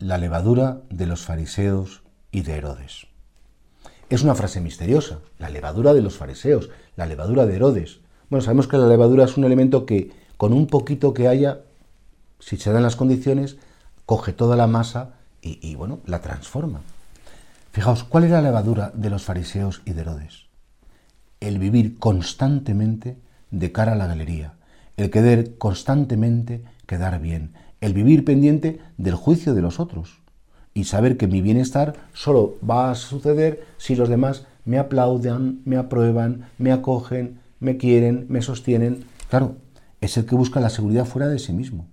La levadura de los fariseos y de Herodes. Es una frase misteriosa, la levadura de los fariseos, la levadura de Herodes. Bueno, sabemos que la levadura es un elemento que con un poquito que haya, si se dan las condiciones, coge toda la masa y, bueno, la transforma. Fijaos, ¿cuál era la levadura de los fariseos y de Herodes? El vivir constantemente de cara a la galería, el querer constantemente quedar bien, el vivir pendiente del juicio de los otros y saber que mi bienestar solo va a suceder si los demás me aplaudan, me aprueban, me acogen, me quieren, me sostienen. Claro, es el que busca la seguridad fuera de sí mismo.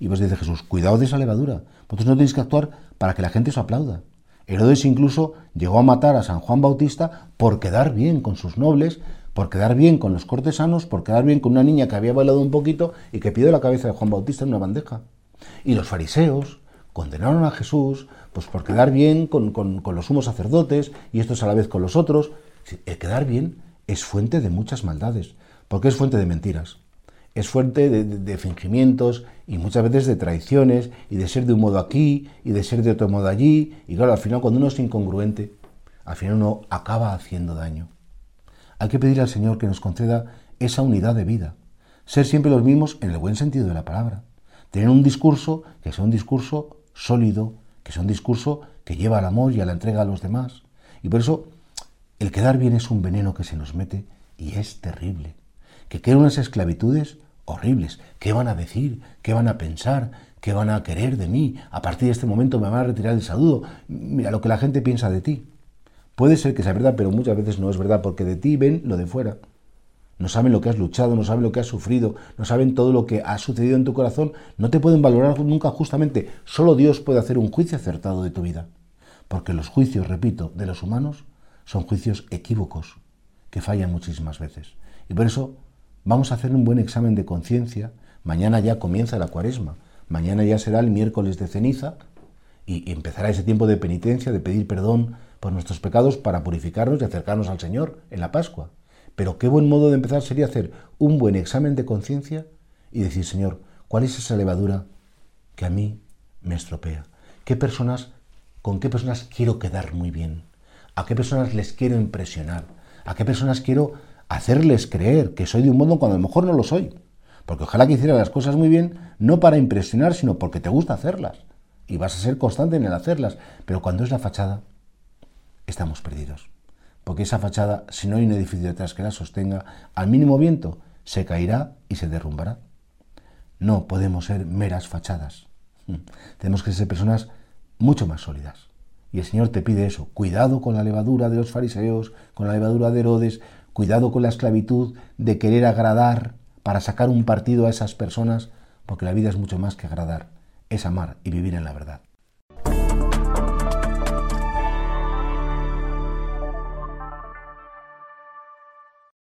Y vos dice Jesús, cuidado de esa levadura. Vosotros no tenéis que actuar para que la gente os aplauda. Herodes incluso llegó a matar a San Juan Bautista por quedar bien con sus nobles, por quedar bien con los cortesanos, por quedar bien con una niña que había bailado un poquito y que pidió la cabeza de Juan Bautista en una bandeja. Y los fariseos condenaron a Jesús pues por quedar bien con, los sumos sacerdotes y estos a la vez con los otros. El quedar bien es fuente de muchas maldades, porque es fuente de mentiras, es fuente de, fingimientos y muchas veces de traiciones y de ser de un modo aquí y de ser de otro modo allí. Y claro, al final cuando uno es incongruente, al final uno acaba haciendo daño. Hay que pedir al Señor que nos conceda esa unidad de vida, ser siempre los mismos en el buen sentido de la palabra, tener un discurso que sea un discurso sólido, que sea un discurso que lleva al amor y a la entrega a los demás. Y por eso el quedar bien es un veneno que se nos mete y es terrible. Que quedan unas esclavitudes horribles. ¿Qué van a decir? ¿Qué van a pensar? ¿Qué van a querer de mí? A partir de este momento me van a retirar el saludo. Mira lo que la gente piensa de ti. Puede ser que sea verdad, pero muchas veces no es verdad, porque de ti ven lo de fuera. No saben lo que has luchado, no saben lo que has sufrido, no saben todo lo que ha sucedido en tu corazón, no te pueden valorar nunca justamente. Solo Dios puede hacer un juicio acertado de tu vida. Porque los juicios, repito, de los humanos son juicios equívocos, que fallan muchísimas veces. Y por eso vamos a hacer un buen examen de conciencia. Mañana ya comienza la cuaresma, mañana ya será el miércoles de ceniza y empezará ese tiempo de penitencia, de pedir perdón por nuestros pecados para purificarnos y acercarnos al Señor en la Pascua. Pero qué buen modo de empezar sería hacer un buen examen de conciencia y decir, Señor, ¿cuál es esa levadura que a mí me estropea? ¿Qué personas, con qué personas quiero quedar muy bien? ¿A qué personas les quiero impresionar? ¿A qué personas quiero hacerles creer que soy de un modo cuando a lo mejor no lo soy? Porque ojalá que hiciera las cosas muy bien, no para impresionar, sino porque te gusta hacerlas. Y vas a ser constante en el hacerlas. Pero cuando es la fachada, estamos perdidos porque esa fachada, si no hay un edificio detrás que la sostenga, al mínimo viento se caerá y se derrumbará. No podemos ser meras fachadas. Hmm. Tenemos que ser personas mucho más sólidas. Y el Señor te pide eso, cuidado con la levadura de los fariseos, con la levadura de Herodes, cuidado con la esclavitud de querer agradar para sacar un partido a esas personas, porque la vida es mucho más que agradar, es amar y vivir en la verdad.